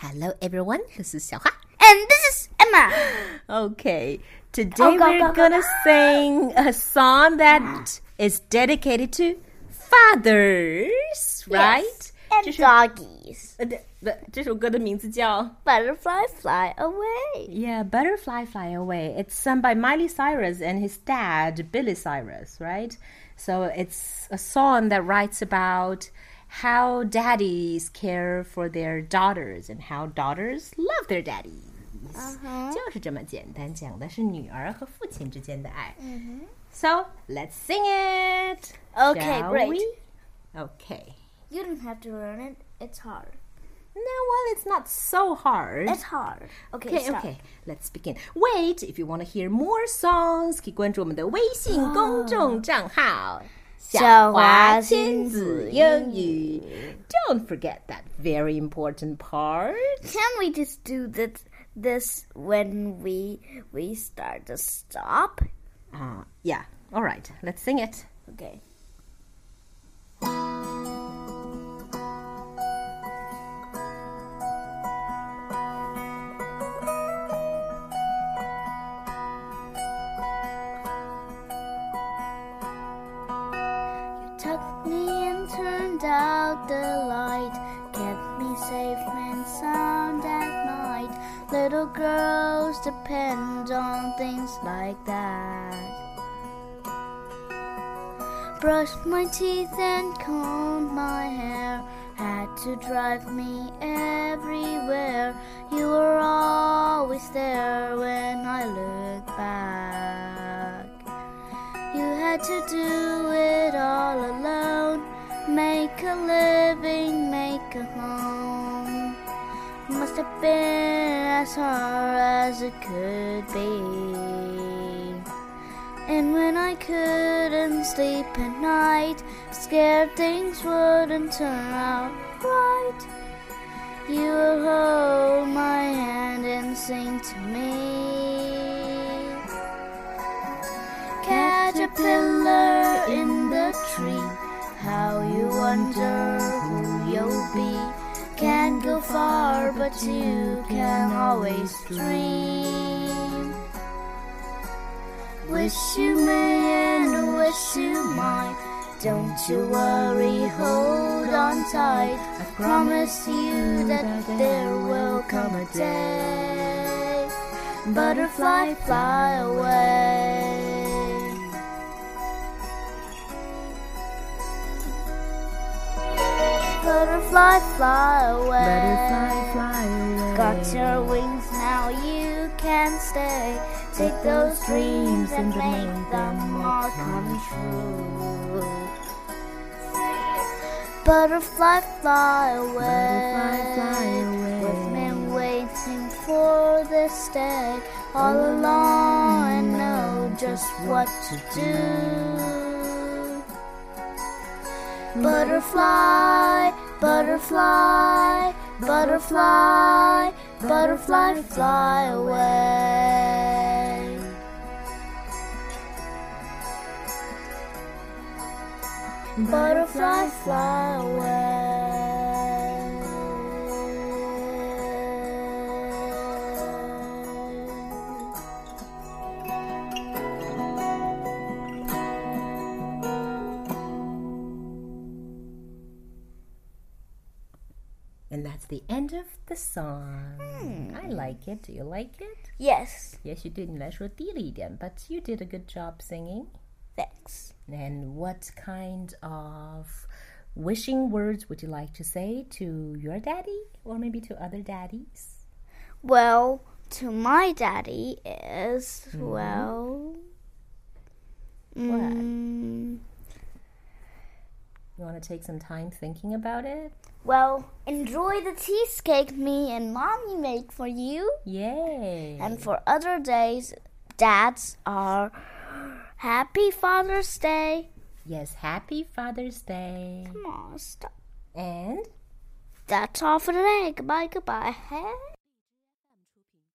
Hello, everyone. This is 小花. And this is Emma. Okay, today Oh, go, we're go, go, gonna go. sing a song that is dedicated to fathers, right? And 这是 doggies. 呃，对，不这首歌的名字叫 Butterfly fly away. Yeah, Butterfly Fly Away. It's sung by Miley Cyrus and his dad, Billy Cyrus, right? So it's a song that writes about how daddies care for their daughters and how daughters love their daddies. 就是这么简单，讲的是女儿和父亲之间的爱。So let's sing it. Okay, shall great. we? Okay. You don't have to learn it. It's hard. No, well, it's not so hard. It's hard. Okay, Okay, start. okay, let's begin. Wait, if you want to hear more songs, 可以关注我们的微信公众账号“ 小华亲亲子子英英语”。Don't forget that very important part. Can we just do this this when we we start to stop? Uh, yeah, all right, let's sing it. Okay. Tucked me and turned out the light, kept me safe and sound at night. Little girls depend on things like that. Brushed my teeth and combed my hair. Had to drive me everywhere. You were always there when I look back. You had to do it. Make a living, make a home. Must have been as hard as it could be. And when I couldn't sleep at night, scared things wouldn't turn out right, you would hold my hand and sing to me. Wonder who you'll be. Can't go far, but you can always dream. Wish you may and wish you might. Don't you worry, hold on tight. I promise you that there will come a day. Butterfly, fly away. Butterfly, fly away. fly away. Got your wings now, you can stay. Take those dreams and make them all come true. Butterfly, fly away. We've been waiting for this day all along and know just what to do. Butterfly, butterfly, butterfly, butterfly, fly away. Butterfly, fly away. And that's the end of the song. I like it. Do you like it? Yes, Yes, you did. 你来说低了一点, but you did a good job singing. thanks. And what kind of wishing words would you like to say to your daddy or maybe to other daddies? Well, to my daddy is, well. mm, You want to take some time thinking about it? Well, enjoy the cheesecake me and mommy make for you. Yay! And for other days, dads are Happy Father's Day. yes, happy Father's Day. Come on, stop. And That's all for today. Goodbye, goodbye. Hey.